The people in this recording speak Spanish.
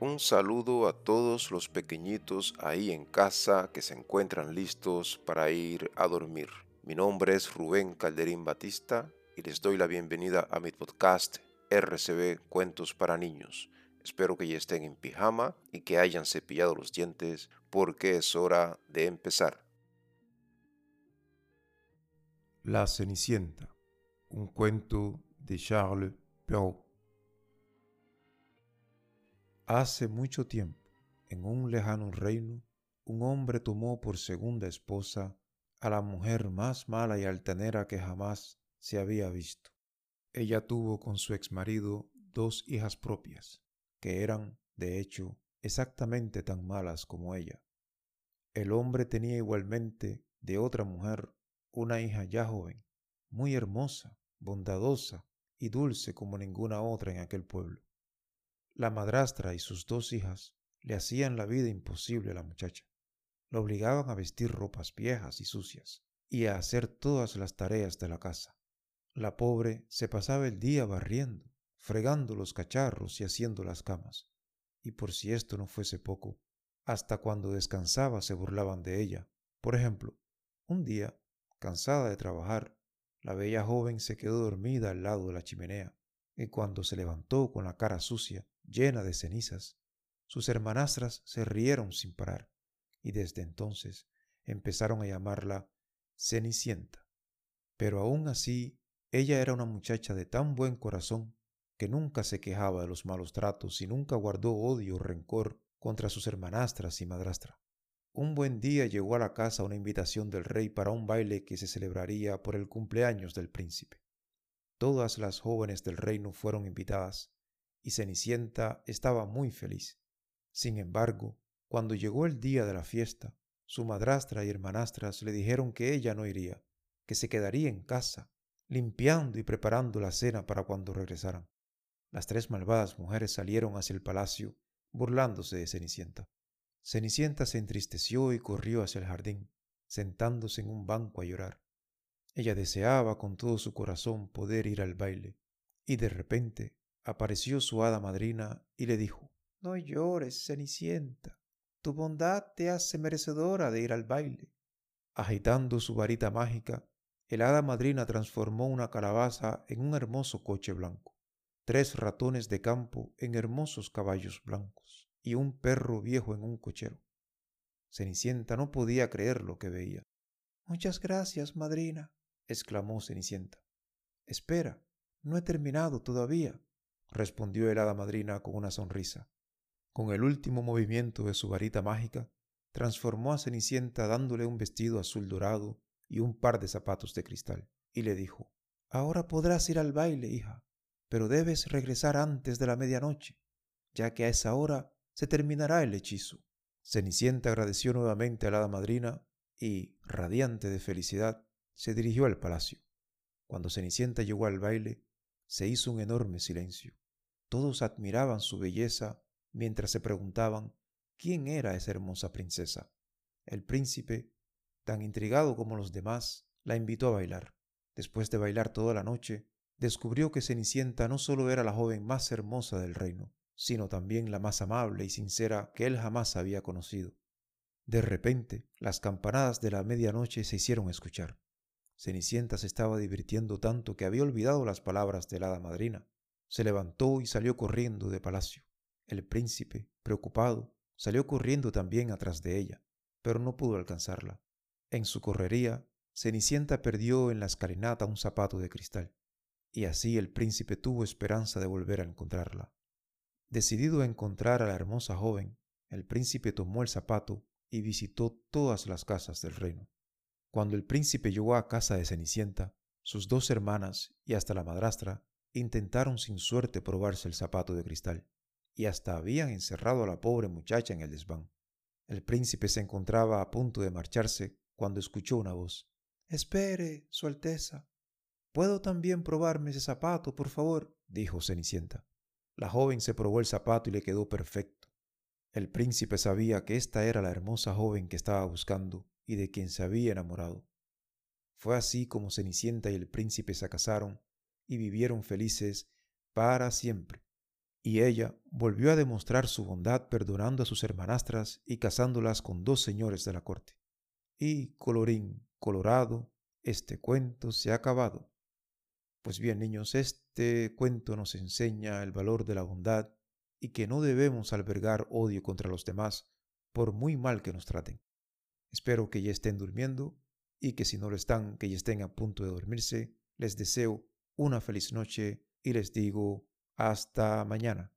Un saludo a todos los pequeñitos ahí en casa que se encuentran listos para ir a dormir. Mi nombre es Rubén Calderín Batista y les doy la bienvenida a mi podcast RCB Cuentos para Niños. Espero que ya estén en pijama y que hayan cepillado los dientes porque es hora de empezar. La Cenicienta, un cuento de Charles Perrault. Hace mucho tiempo, en un lejano reino, un hombre tomó por segunda esposa a la mujer más mala y altanera que jamás se había visto. Ella tuvo con su exmarido dos hijas propias, que eran, de hecho, exactamente tan malas como ella. El hombre tenía igualmente de otra mujer una hija ya joven, muy hermosa, bondadosa y dulce como ninguna otra en aquel pueblo. La madrastra y sus dos hijas le hacían la vida imposible a la muchacha. La obligaban a vestir ropas viejas y sucias y a hacer todas las tareas de la casa. La pobre se pasaba el día barriendo, fregando los cacharros y haciendo las camas. Y por si esto no fuese poco, hasta cuando descansaba se burlaban de ella. Por ejemplo, un día, cansada de trabajar, la bella joven se quedó dormida al lado de la chimenea, y cuando se levantó con la cara sucia, llena de cenizas, sus hermanastras se rieron sin parar, y desde entonces empezaron a llamarla Cenicienta. Pero aún así, ella era una muchacha de tan buen corazón que nunca se quejaba de los malos tratos y nunca guardó odio o rencor contra sus hermanastras y madrastra. Un buen día llegó a la casa una invitación del rey para un baile que se celebraría por el cumpleaños del príncipe. Todas las jóvenes del reino fueron invitadas, y Cenicienta estaba muy feliz. Sin embargo, cuando llegó el día de la fiesta, su madrastra y hermanastras le dijeron que ella no iría, que se quedaría en casa, limpiando y preparando la cena para cuando regresaran. Las tres malvadas mujeres salieron hacia el palacio, burlándose de Cenicienta. Cenicienta se entristeció y corrió hacia el jardín, sentándose en un banco a llorar. Ella deseaba con todo su corazón poder ir al baile, y de repente apareció su hada madrina y le dijo, No llores, Cenicienta, tu bondad te hace merecedora de ir al baile. Agitando su varita mágica, el hada madrina transformó una calabaza en un hermoso coche blanco, tres ratones de campo en hermosos caballos blancos y un perro viejo en un cochero. Cenicienta no podía creer lo que veía. Muchas gracias, madrina, exclamó Cenicienta. Espera, no he terminado todavía, respondió el hada madrina con una sonrisa. Con el último movimiento de su varita mágica, transformó a Cenicienta dándole un vestido azul dorado y un par de zapatos de cristal, y le dijo, Ahora podrás ir al baile, hija, pero debes regresar antes de la medianoche, ya que a esa hora se terminará el hechizo. Cenicienta agradeció nuevamente a la hada madrina y, radiante de felicidad, se dirigió al palacio. Cuando Cenicienta llegó al baile, se hizo un enorme silencio. Todos admiraban su belleza mientras se preguntaban quién era esa hermosa princesa. El príncipe, tan intrigado como los demás, la invitó a bailar. Después de bailar toda la noche, descubrió que Cenicienta no solo era la joven más hermosa del reino, sino también la más amable y sincera que él jamás había conocido. De repente, las campanadas de la medianoche se hicieron escuchar. Cenicienta se estaba divirtiendo tanto que había olvidado las palabras de la hada madrina. Se levantó y salió corriendo de palacio. El príncipe, preocupado, salió corriendo también atrás de ella, pero no pudo alcanzarla. En su correría, Cenicienta perdió en la escalinata un zapato de cristal, y así el príncipe tuvo esperanza de volver a encontrarla. Decidido a encontrar a la hermosa joven, el príncipe tomó el zapato y visitó todas las casas del reino. Cuando el príncipe llegó a casa de Cenicienta, sus dos hermanas y hasta la madrastra intentaron sin suerte probarse el zapato de cristal, y hasta habían encerrado a la pobre muchacha en el desván. El príncipe se encontraba a punto de marcharse cuando escuchó una voz. Espere, Su Alteza. ¿Puedo también probarme ese zapato, por favor? dijo Cenicienta. La joven se probó el zapato y le quedó perfecto. El príncipe sabía que esta era la hermosa joven que estaba buscando y de quien se había enamorado. Fue así como Cenicienta y el príncipe se casaron y vivieron felices para siempre. Y ella volvió a demostrar su bondad perdonando a sus hermanastras y casándolas con dos señores de la corte. Y colorín colorado, este cuento se ha acabado. Pues bien, niños, este cuento nos enseña el valor de la bondad y que no debemos albergar odio contra los demás por muy mal que nos traten. Espero que ya estén durmiendo y que si no lo están, que ya estén a punto de dormirse. Les deseo una feliz noche y les digo hasta mañana.